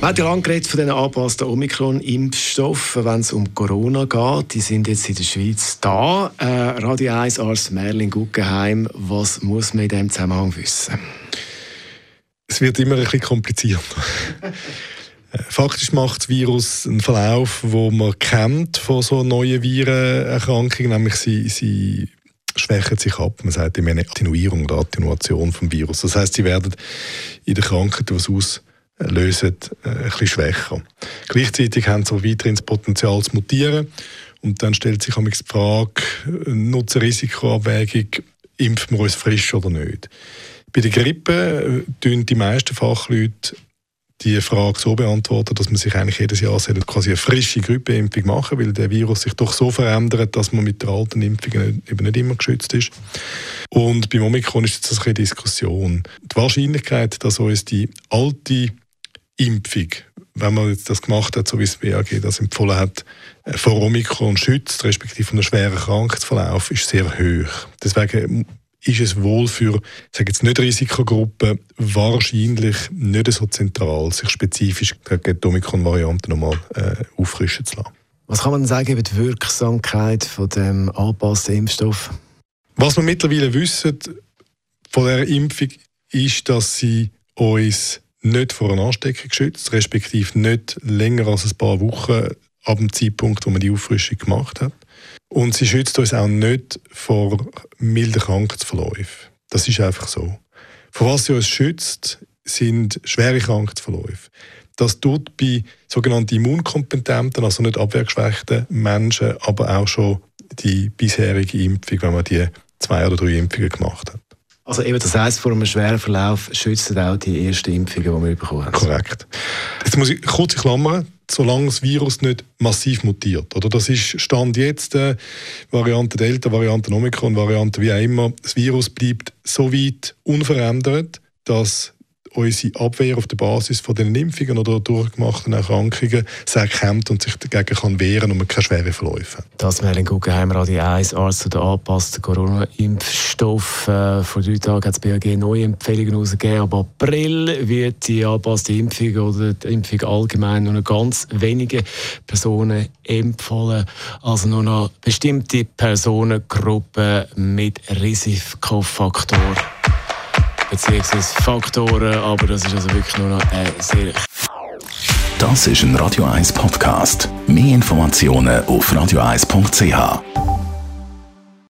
Man hat ja lange von diesen angepassten Omikron-Impfstoffen, wenn es um Corona geht. Die sind jetzt in der Schweiz da. Äh, Radio 1 Arzt Merlin Guggenheim, was muss man in diesem Zusammenhang wissen? Es wird immer ein bisschen komplizierter. Faktisch macht das Virus einen Verlauf, wo man kennt von so neuen Virenerkrankungen, nämlich sie, sie schwächen sich ab. Man sagt immer eine Attenuierung oder Attenuation vom Virus. Das heißt, sie werden in der Krankheit, die es auslösen, äh, ein bisschen schwächer. Gleichzeitig haben sie weiterhin das Potenzial zu mutieren. Und dann stellt sich die Frage, Nutzen-Risikoabwägung, impfen wir uns frisch oder nicht? Bei der Grippe äh, tun die meisten Fachleute die Frage so beantworten, dass man sich eigentlich jedes Jahr quasi eine frische Grippeimpfung machen weil der Virus sich doch so verändert, dass man mit der alten Impfung eben nicht immer geschützt ist. Und beim Omikron ist das eine Diskussion. Die Wahrscheinlichkeit, dass uns die alte Impfung, wenn man jetzt das gemacht hat, so wie das BAG das empfohlen hat, äh, vor Omikron schützt, respektive von einem schweren Krankheitsverlauf, ist sehr hoch. Deswegen ist es wohl für, ich sage jetzt nicht Risikogruppen, wahrscheinlich nicht so zentral, sich spezifisch gegen die Omikron-Variante nochmal äh, auffrischen zu lassen. Was kann man sagen über die Wirksamkeit von dem angepassten Impfstoff? Was wir mittlerweile wissen von der Impfung, ist, dass sie uns nicht vor einer Ansteckung schützt, respektive nicht länger als ein paar Wochen ab dem Zeitpunkt, wo man die Auffrischung gemacht hat. Und sie schützt uns auch nicht vor milden Krankheitsverläufen. Das ist einfach so. Vor was sie uns schützt, sind schwere Krankheitsverläufe. Das tut bei sogenannten immunkompetenten, also nicht abwehrgeschwächten Menschen, aber auch schon die bisherige Impfung, wenn man die zwei oder drei Impfungen gemacht hat. Also eben das heisst, vor einem schweren Verlauf schützen auch die ersten Impfungen, die wir bekommen haben. Korrekt. Jetzt muss ich kurz klammern solange das Virus nicht massiv mutiert. Oder das ist Stand jetzt, äh, Variante Delta, Variante Omikron, Variante wie auch immer. Das Virus bleibt so weit unverändert, dass unsere Abwehr auf der Basis von den Impfungen oder durchgemachten Erkrankungen sehr kämpft und sich dagegen kann wehren und man keine schweren Verläufe hat. Das wäre ein Guggenheim Radio 1 Arzt zu den angepassten Corona-Impfstoff. Äh, vor drei Tagen hat das BAG neue Empfehlungen herausgegeben. Ab April wird die angepasste Impfung oder die Impfung allgemein nur noch ganz wenige Personen empfohlen. Also nur noch bestimmte Personengruppen mit Risikofaktor beziehungsweise Faktoren, aber das ist also wirklich nur noch äh, sehr... Das ist ein Radio 1 Podcast. Mehr Informationen auf radio1.ch.